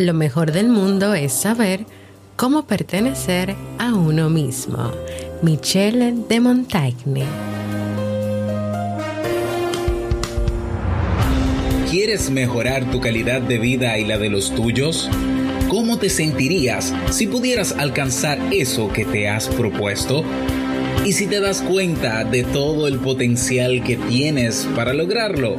Lo mejor del mundo es saber cómo pertenecer a uno mismo. Michelle de Montaigne. ¿Quieres mejorar tu calidad de vida y la de los tuyos? ¿Cómo te sentirías si pudieras alcanzar eso que te has propuesto? ¿Y si te das cuenta de todo el potencial que tienes para lograrlo?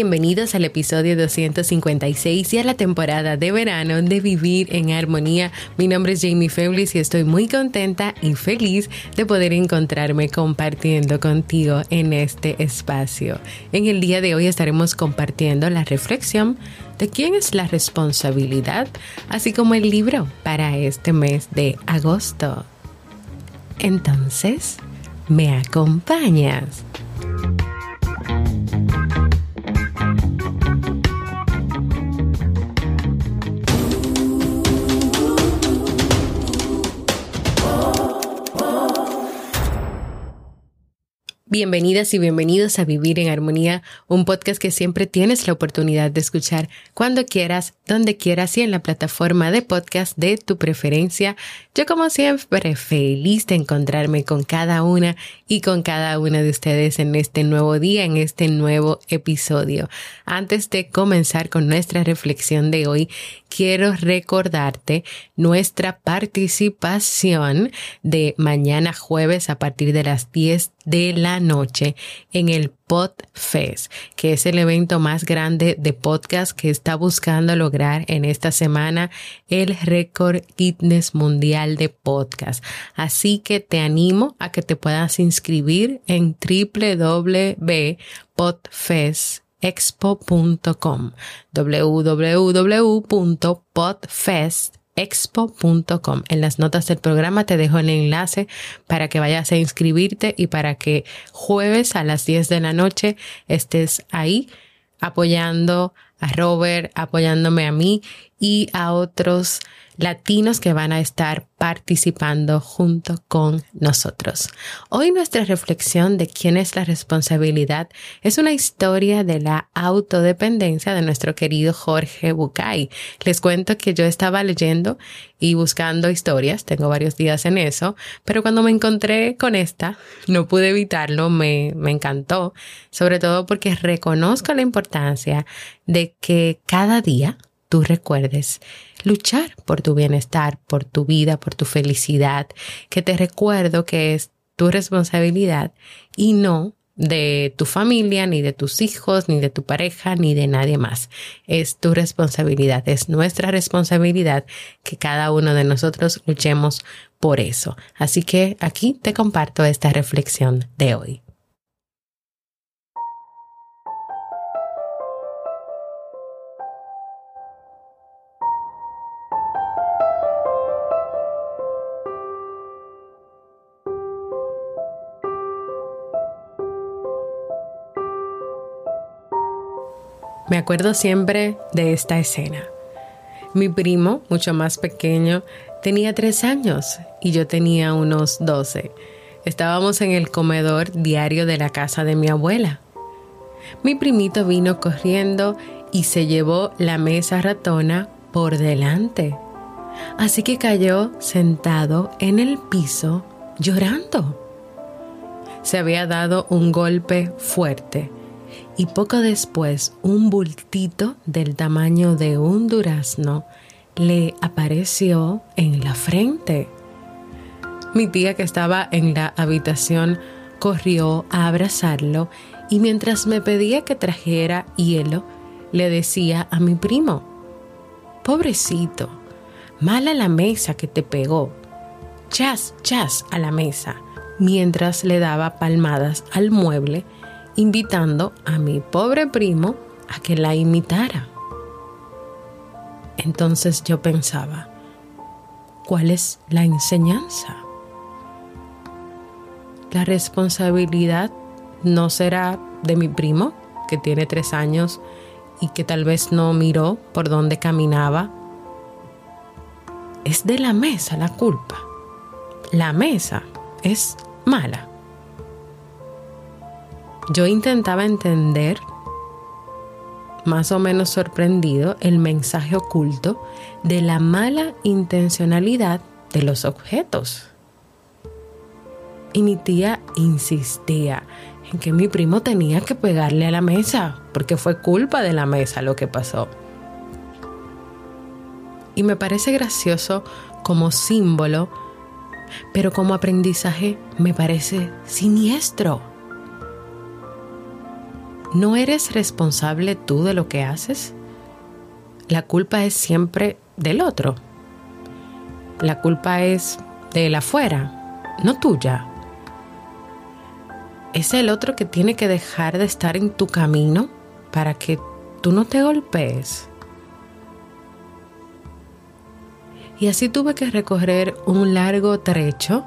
Bienvenidos al episodio 256 y a la temporada de verano de Vivir en Armonía. Mi nombre es Jamie Feblis y estoy muy contenta y feliz de poder encontrarme compartiendo contigo en este espacio. En el día de hoy estaremos compartiendo la reflexión de quién es la responsabilidad, así como el libro para este mes de agosto. Entonces, ¿me acompañas? Bienvenidas y bienvenidos a Vivir en Armonía, un podcast que siempre tienes la oportunidad de escuchar cuando quieras, donde quieras y en la plataforma de podcast de tu preferencia. Yo como siempre feliz de encontrarme con cada una y con cada una de ustedes en este nuevo día, en este nuevo episodio. Antes de comenzar con nuestra reflexión de hoy, quiero recordarte nuestra participación de mañana jueves a partir de las 10 de la noche en el PodFest, que es el evento más grande de podcast que está buscando lograr en esta semana el récord Guinness mundial de podcast. Así que te animo a que te puedas inscribir en www.podfest expo.com En las notas del programa te dejo el enlace para que vayas a inscribirte y para que jueves a las 10 de la noche estés ahí apoyando a Robert, apoyándome a mí y a otros latinos que van a estar participando junto con nosotros. Hoy nuestra reflexión de quién es la responsabilidad es una historia de la autodependencia de nuestro querido Jorge Bucay. Les cuento que yo estaba leyendo y buscando historias, tengo varios días en eso, pero cuando me encontré con esta, no pude evitarlo, me, me encantó, sobre todo porque reconozco la importancia de que cada día tú recuerdes luchar por tu bienestar, por tu vida, por tu felicidad, que te recuerdo que es tu responsabilidad y no de tu familia, ni de tus hijos, ni de tu pareja, ni de nadie más. Es tu responsabilidad, es nuestra responsabilidad que cada uno de nosotros luchemos por eso. Así que aquí te comparto esta reflexión de hoy. Acuerdo siempre de esta escena. Mi primo, mucho más pequeño, tenía tres años y yo tenía unos doce. Estábamos en el comedor diario de la casa de mi abuela. Mi primito vino corriendo y se llevó la mesa ratona por delante. Así que cayó sentado en el piso llorando. Se había dado un golpe fuerte y poco después un bultito del tamaño de un durazno le apareció en la frente. Mi tía que estaba en la habitación corrió a abrazarlo y mientras me pedía que trajera hielo, le decía a mi primo, pobrecito, mala la mesa que te pegó, chas, chas a la mesa, mientras le daba palmadas al mueble, invitando a mi pobre primo a que la imitara. Entonces yo pensaba, ¿cuál es la enseñanza? La responsabilidad no será de mi primo, que tiene tres años y que tal vez no miró por dónde caminaba. Es de la mesa la culpa. La mesa es mala. Yo intentaba entender, más o menos sorprendido, el mensaje oculto de la mala intencionalidad de los objetos. Y mi tía insistía en que mi primo tenía que pegarle a la mesa, porque fue culpa de la mesa lo que pasó. Y me parece gracioso como símbolo, pero como aprendizaje me parece siniestro. ¿No eres responsable tú de lo que haces? La culpa es siempre del otro. La culpa es de afuera, no tuya es el otro que tiene que dejar de estar en tu camino para que tú no te golpees. Y así tuve que recorrer un largo trecho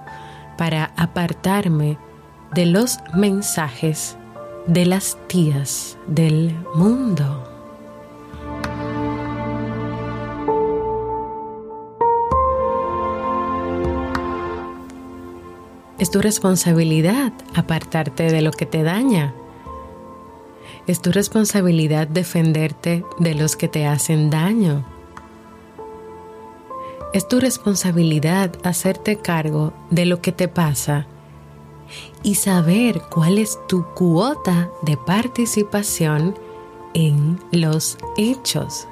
para apartarme de los mensajes de las tías del mundo. Es tu responsabilidad apartarte de lo que te daña. Es tu responsabilidad defenderte de los que te hacen daño. Es tu responsabilidad hacerte cargo de lo que te pasa y saber cuál es tu cuota de participación en los hechos.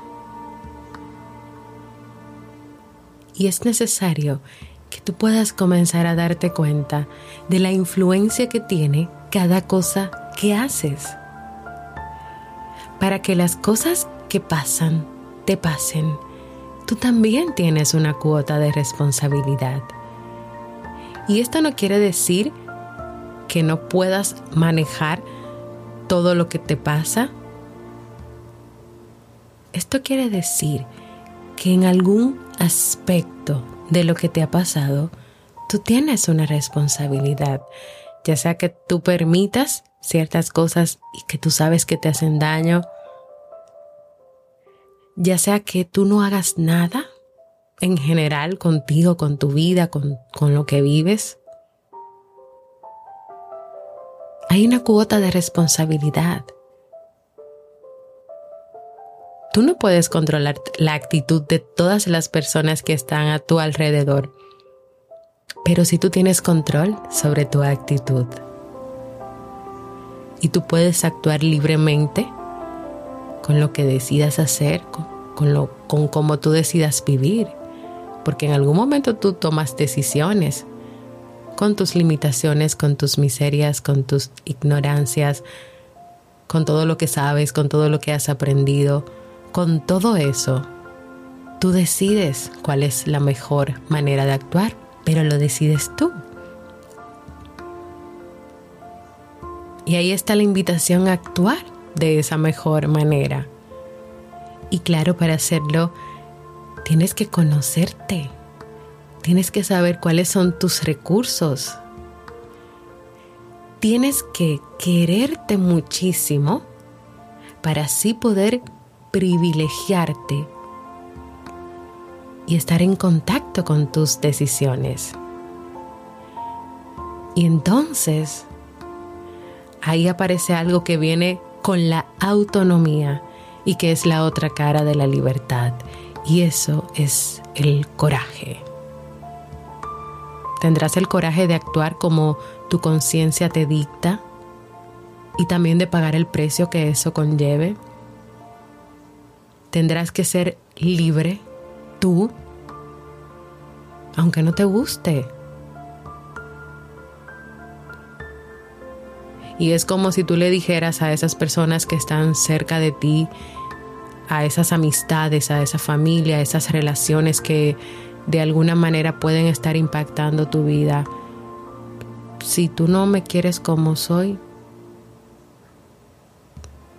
Y es necesario que tú puedas comenzar a darte cuenta de la influencia que tiene cada cosa que haces. Para que las cosas que pasan te pasen, tú también tienes una cuota de responsabilidad. Y esto no quiere decir que no puedas manejar todo lo que te pasa. Esto quiere decir que en algún aspecto de lo que te ha pasado, tú tienes una responsabilidad, ya sea que tú permitas ciertas cosas y que tú sabes que te hacen daño, ya sea que tú no hagas nada en general contigo, con tu vida, con, con lo que vives. Hay una cuota de responsabilidad. Tú no puedes controlar la actitud de todas las personas que están a tu alrededor, pero si tú tienes control sobre tu actitud y tú puedes actuar libremente con lo que decidas hacer, con, lo, con cómo tú decidas vivir, porque en algún momento tú tomas decisiones con tus limitaciones, con tus miserias, con tus ignorancias, con todo lo que sabes, con todo lo que has aprendido con todo eso, tú decides cuál es la mejor manera de actuar, pero lo decides tú. Y ahí está la invitación a actuar de esa mejor manera. Y claro, para hacerlo, tienes que conocerte. Tienes que saber cuáles son tus recursos. Tienes que quererte muchísimo para así poder privilegiarte y estar en contacto con tus decisiones. Y entonces, ahí aparece algo que viene con la autonomía y que es la otra cara de la libertad. Y eso es el coraje. Tendrás el coraje de actuar como tu conciencia te dicta y también de pagar el precio que eso conlleve tendrás que ser libre tú, aunque no te guste. Y es como si tú le dijeras a esas personas que están cerca de ti, a esas amistades, a esa familia, a esas relaciones que de alguna manera pueden estar impactando tu vida. Si tú no me quieres como soy,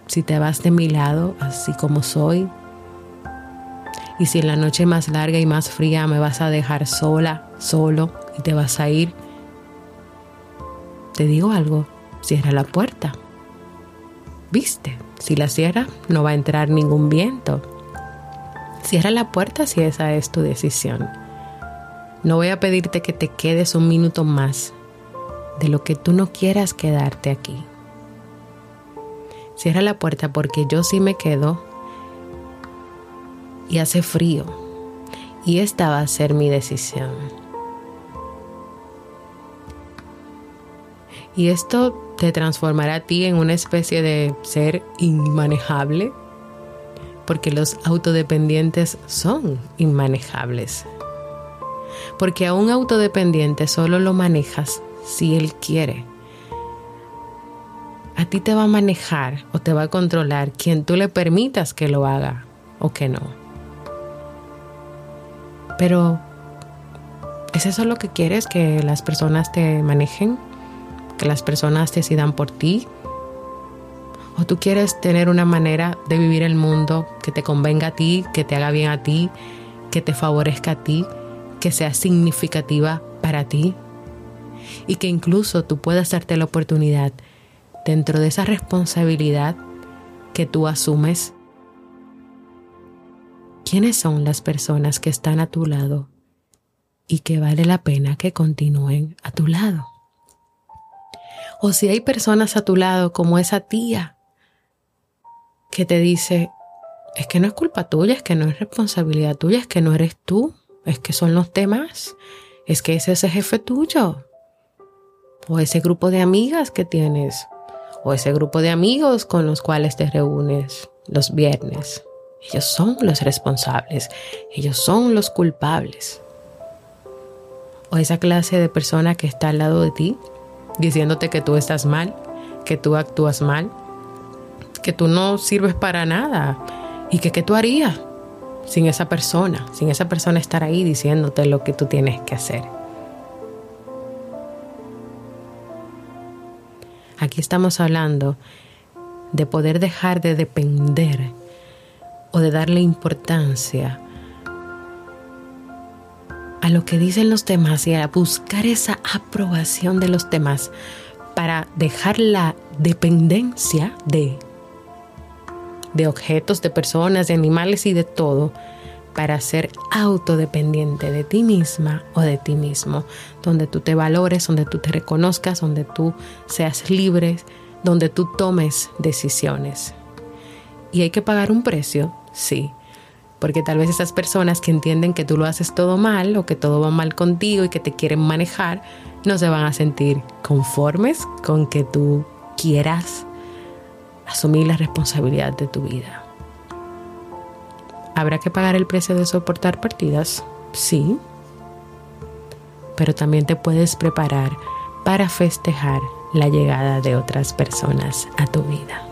si te vas de mi lado así como soy, y si en la noche más larga y más fría me vas a dejar sola, solo y te vas a ir, te digo algo, cierra la puerta. ¿Viste? Si la cierra, no va a entrar ningún viento. Cierra la puerta si esa es tu decisión. No voy a pedirte que te quedes un minuto más de lo que tú no quieras quedarte aquí. Cierra la puerta porque yo sí me quedo y hace frío. Y esta va a ser mi decisión. Y esto te transformará a ti en una especie de ser inmanejable, porque los autodependientes son inmanejables. Porque a un autodependiente solo lo manejas si él quiere. A ti te va a manejar o te va a controlar quien tú le permitas que lo haga o que no. Pero, ¿es eso lo que quieres? ¿Que las personas te manejen? que las personas decidan por ti? ¿O tú quieres tener una manera de vivir el mundo que te convenga a ti, que te haga bien a ti, que te favorezca a ti, que sea significativa para ti? Y que incluso tú puedas darte la oportunidad dentro de esa responsabilidad que tú asumes. ¿Quiénes son las personas que están a tu lado y que vale la pena que continúen a tu lado? O si hay personas a tu lado como esa tía que te dice, es que no es culpa tuya, es que no es responsabilidad tuya, es que no eres tú, es que son los demás, es que es ese jefe tuyo, o ese grupo de amigas que tienes, o ese grupo de amigos con los cuales te reúnes los viernes. Ellos son los responsables, ellos son los culpables. O esa clase de persona que está al lado de ti diciéndote que tú estás mal, que tú actúas mal, que tú no sirves para nada y que qué tú harías sin esa persona, sin esa persona estar ahí diciéndote lo que tú tienes que hacer. Aquí estamos hablando de poder dejar de depender o de darle importancia a lo que dicen los demás y a buscar esa aprobación de los demás para dejar la dependencia de, de objetos, de personas, de animales y de todo para ser autodependiente de ti misma o de ti mismo, donde tú te valores, donde tú te reconozcas, donde tú seas libre, donde tú tomes decisiones. ¿Y hay que pagar un precio? Sí, porque tal vez esas personas que entienden que tú lo haces todo mal o que todo va mal contigo y que te quieren manejar, no se van a sentir conformes con que tú quieras asumir la responsabilidad de tu vida. ¿Habrá que pagar el precio de soportar partidas? Sí. Pero también te puedes preparar para festejar la llegada de otras personas a tu vida.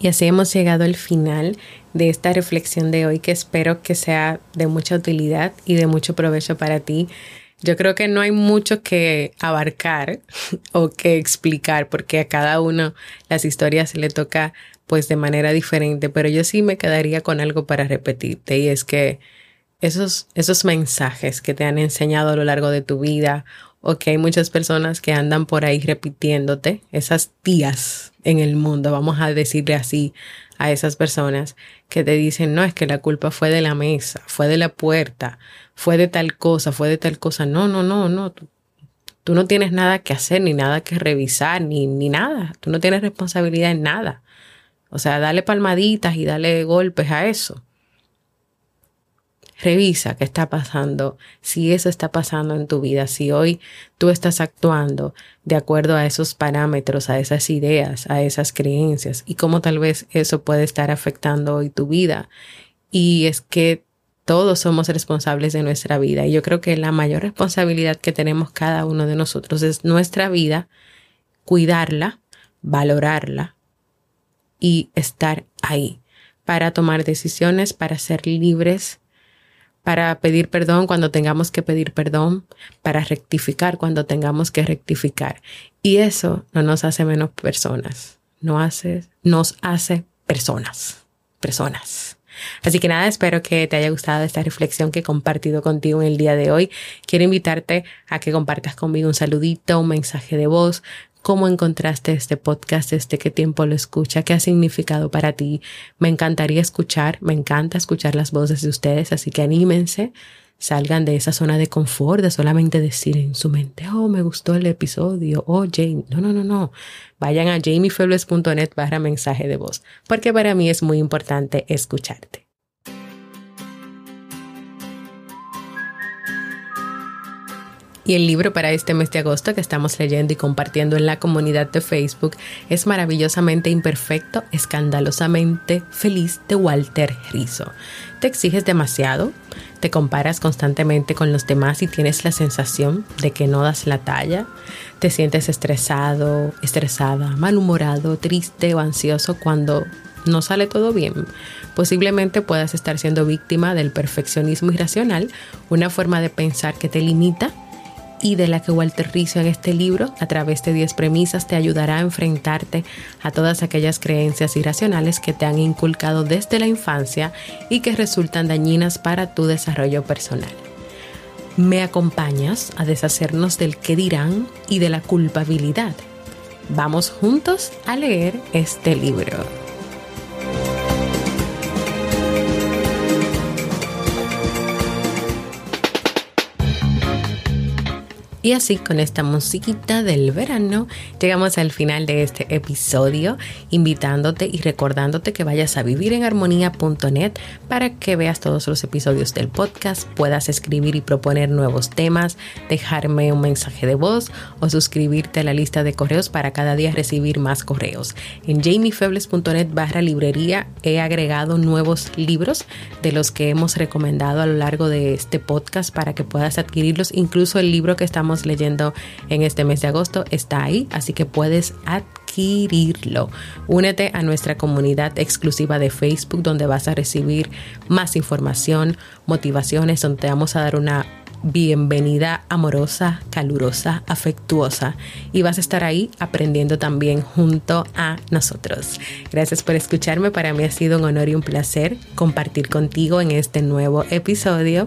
Y así hemos llegado al final de esta reflexión de hoy que espero que sea de mucha utilidad y de mucho provecho para ti. Yo creo que no hay mucho que abarcar o que explicar porque a cada uno las historias se le toca pues de manera diferente, pero yo sí me quedaría con algo para repetirte y es que esos, esos mensajes que te han enseñado a lo largo de tu vida o que hay muchas personas que andan por ahí repitiéndote, esas tías en el mundo, vamos a decirle así a esas personas que te dicen, no, es que la culpa fue de la mesa, fue de la puerta, fue de tal cosa, fue de tal cosa. No, no, no, no. Tú, tú no tienes nada que hacer, ni nada que revisar, ni, ni nada. Tú no tienes responsabilidad en nada. O sea, dale palmaditas y dale golpes a eso. Revisa qué está pasando, si eso está pasando en tu vida, si hoy tú estás actuando de acuerdo a esos parámetros, a esas ideas, a esas creencias y cómo tal vez eso puede estar afectando hoy tu vida. Y es que todos somos responsables de nuestra vida y yo creo que la mayor responsabilidad que tenemos cada uno de nosotros es nuestra vida, cuidarla, valorarla y estar ahí para tomar decisiones, para ser libres para pedir perdón cuando tengamos que pedir perdón, para rectificar cuando tengamos que rectificar. Y eso no nos hace menos personas, no hace, nos hace personas, personas. Así que nada, espero que te haya gustado esta reflexión que he compartido contigo en el día de hoy. Quiero invitarte a que compartas conmigo un saludito, un mensaje de voz, cómo encontraste este podcast, desde qué tiempo lo escucha, qué ha significado para ti. Me encantaría escuchar, me encanta escuchar las voces de ustedes, así que anímense, salgan de esa zona de confort, de solamente decir en su mente, oh, me gustó el episodio, oh, Jamie. No, no, no, no. Vayan a jamiefebles.net barra mensaje de voz, porque para mí es muy importante escucharte. Y el libro para este mes de agosto que estamos leyendo y compartiendo en la comunidad de Facebook es Maravillosamente Imperfecto, Escandalosamente Feliz de Walter Rizzo. ¿Te exiges demasiado? ¿Te comparas constantemente con los demás y tienes la sensación de que no das la talla? ¿Te sientes estresado, estresada, malhumorado, triste o ansioso cuando no sale todo bien? Posiblemente puedas estar siendo víctima del perfeccionismo irracional, una forma de pensar que te limita y de la que Walter Rizzo en este libro, a través de 10 premisas, te ayudará a enfrentarte a todas aquellas creencias irracionales que te han inculcado desde la infancia y que resultan dañinas para tu desarrollo personal. ¿Me acompañas a deshacernos del qué dirán y de la culpabilidad? Vamos juntos a leer este libro. Y así con esta musiquita del verano llegamos al final de este episodio, invitándote y recordándote que vayas a vivirenharmonía.net para que veas todos los episodios del podcast, puedas escribir y proponer nuevos temas, dejarme un mensaje de voz o suscribirte a la lista de correos para cada día recibir más correos. En jamiefebles.net barra librería he agregado nuevos libros de los que hemos recomendado a lo largo de este podcast para que puedas adquirirlos, incluso el libro que leyendo en este mes de agosto está ahí, así que puedes adquirirlo. Únete a nuestra comunidad exclusiva de Facebook donde vas a recibir más información, motivaciones, donde vamos a dar una bienvenida amorosa, calurosa, afectuosa y vas a estar ahí aprendiendo también junto a nosotros. Gracias por escucharme, para mí ha sido un honor y un placer compartir contigo en este nuevo episodio